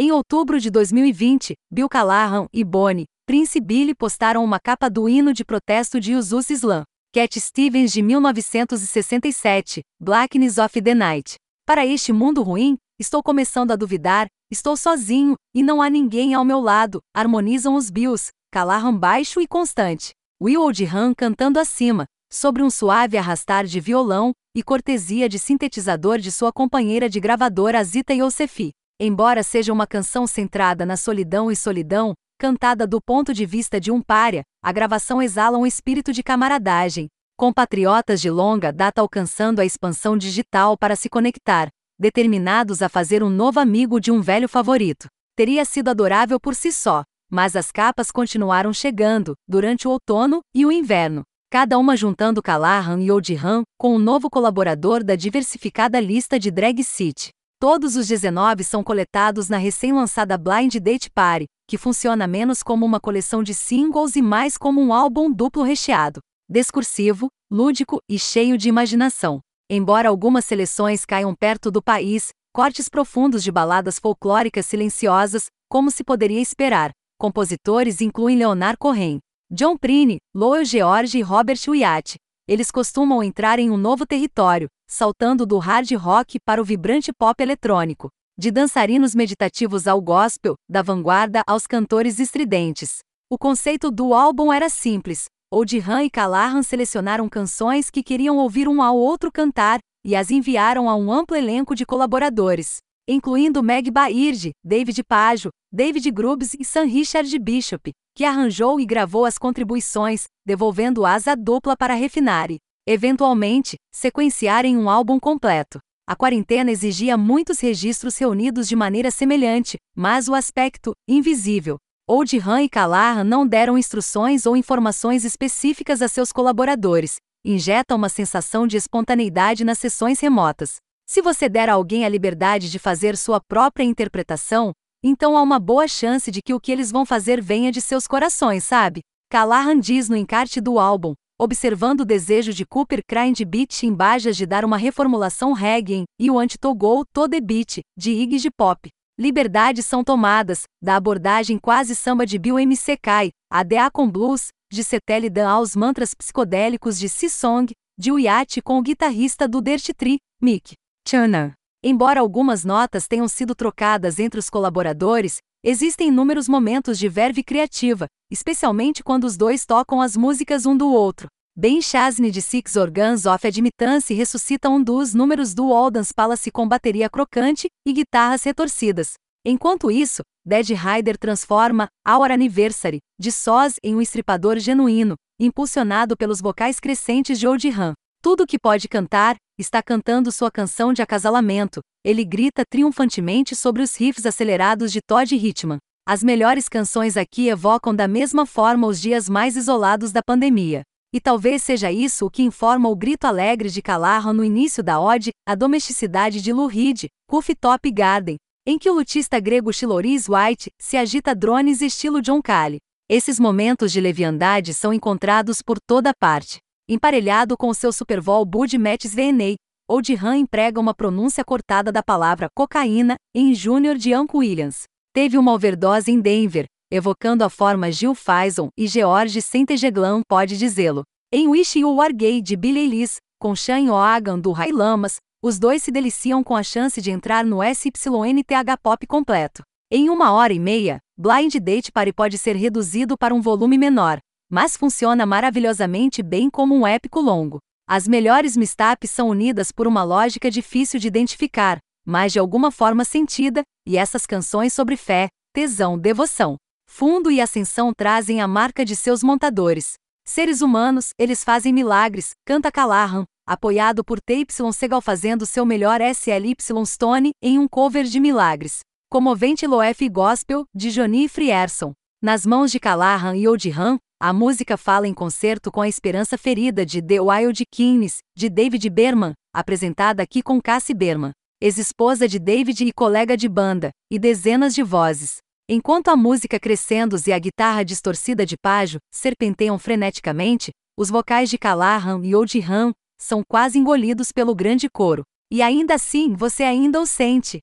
Em outubro de 2020, Bill Callahan e Bonnie, Prince Billy postaram uma capa do hino de protesto de Usus Islam, Cat Stevens de 1967, Blackness of the Night. Para este mundo ruim, estou começando a duvidar, estou sozinho, e não há ninguém ao meu lado, harmonizam os Bills, Callahan baixo e constante. Will Oldham cantando acima, sobre um suave arrastar de violão, e cortesia de sintetizador de sua companheira de gravadora Zita Yosefi. Embora seja uma canção centrada na solidão e solidão, cantada do ponto de vista de um pária, a gravação exala um espírito de camaradagem. Compatriotas de longa data alcançando a expansão digital para se conectar, determinados a fazer um novo amigo de um velho favorito. Teria sido adorável por si só, mas as capas continuaram chegando, durante o outono e o inverno, cada uma juntando Callahan e Oldham com um novo colaborador da diversificada lista de Drag City. Todos os 19 são coletados na recém-lançada Blind Date Party, que funciona menos como uma coleção de singles e mais como um álbum duplo recheado, discursivo, lúdico e cheio de imaginação. Embora algumas seleções caiam perto do país, cortes profundos de baladas folclóricas silenciosas, como se poderia esperar. Compositores incluem Leonard Cohen, John Prine, Lowell George e Robert Wyatt, eles costumam entrar em um novo território, saltando do hard rock para o vibrante pop eletrônico, de dançarinos meditativos ao gospel, da vanguarda aos cantores estridentes. O conceito do álbum era simples. Oldham e Callahan selecionaram canções que queriam ouvir um ao outro cantar e as enviaram a um amplo elenco de colaboradores, incluindo Meg Baird, David Pajo, David Grubbs e Sam Richard Bishop, que arranjou e gravou as contribuições, devolvendo asa dupla para refinar e, eventualmente, sequenciar em um álbum completo. A quarentena exigia muitos registros reunidos de maneira semelhante, mas o aspecto invisível. Oldham e Callahan não deram instruções ou informações específicas a seus colaboradores. Injeta uma sensação de espontaneidade nas sessões remotas. Se você der a alguém a liberdade de fazer sua própria interpretação, então há uma boa chance de que o que eles vão fazer venha de seus corações, sabe? Callahan diz no encarte do álbum, observando o desejo de Cooper Crying Beat em Bajas de dar uma reformulação reggae e o anti-togol Tode Beat, de Iggy Pop. Liberdades são tomadas, da abordagem quase samba de Bill MC Kai, a Deacon Blues, de Cetelli Dan aos mantras psicodélicos de C-Song, de Uyat com o guitarrista do Dirt Tree, Mick Chana. Embora algumas notas tenham sido trocadas entre os colaboradores, existem inúmeros momentos de verve criativa, especialmente quando os dois tocam as músicas um do outro. Ben Chasney de Six Organs of Admittance ressuscita um dos números do Oldens Palace com bateria crocante e guitarras retorcidas. Enquanto isso, Dead Rider transforma Our Anniversary de sós em um estripador genuíno, impulsionado pelos vocais crescentes de Oldham. Tudo que pode cantar, está cantando sua canção de acasalamento. Ele grita triunfantemente sobre os riffs acelerados de Todd Hitman. As melhores canções aqui evocam da mesma forma os dias mais isolados da pandemia. E talvez seja isso o que informa o grito alegre de Callahan no início da ode, a domesticidade de Lou Reed, Cuff Top Garden, em que o lutista grego Chiloris White se agita drones estilo John Cale. Esses momentos de leviandade são encontrados por toda parte. Emparelhado com o seu Supervol Bud Mattis VNA, Oldham emprega uma pronúncia cortada da palavra cocaína em Júnior de Uncle Williams. Teve uma overdose em Denver, evocando a forma Gil Faison e George Saint-Eglan pode dizê-lo. Em Wish You Are Gay de Billy Ellis, com Shane O'Hagan do Ray Lamas, os dois se deliciam com a chance de entrar no SYNTH Pop completo. Em uma hora e meia, Blind Date Party pode ser reduzido para um volume menor, mas funciona maravilhosamente bem como um épico longo. As melhores mistakes são unidas por uma lógica difícil de identificar, mas de alguma forma sentida, e essas canções sobre fé, tesão, devoção, fundo e ascensão trazem a marca de seus montadores. Seres humanos, eles fazem milagres, canta Callahan, apoiado por TY Segal fazendo seu melhor SLY Stone em um cover de Milagres. Comovente Loef Gospel, de Johnny Frierson. Nas mãos de Callahan e Oldham, a música fala em concerto com a esperança ferida de The Wild Kings, de David Berman, apresentada aqui com Cassie Berman, ex-esposa de David e colega de banda, e dezenas de vozes. Enquanto a música crescendos e a guitarra distorcida de Pajo serpenteiam freneticamente, os vocais de Callahan e Oldham são quase engolidos pelo grande coro. E ainda assim você ainda o sente.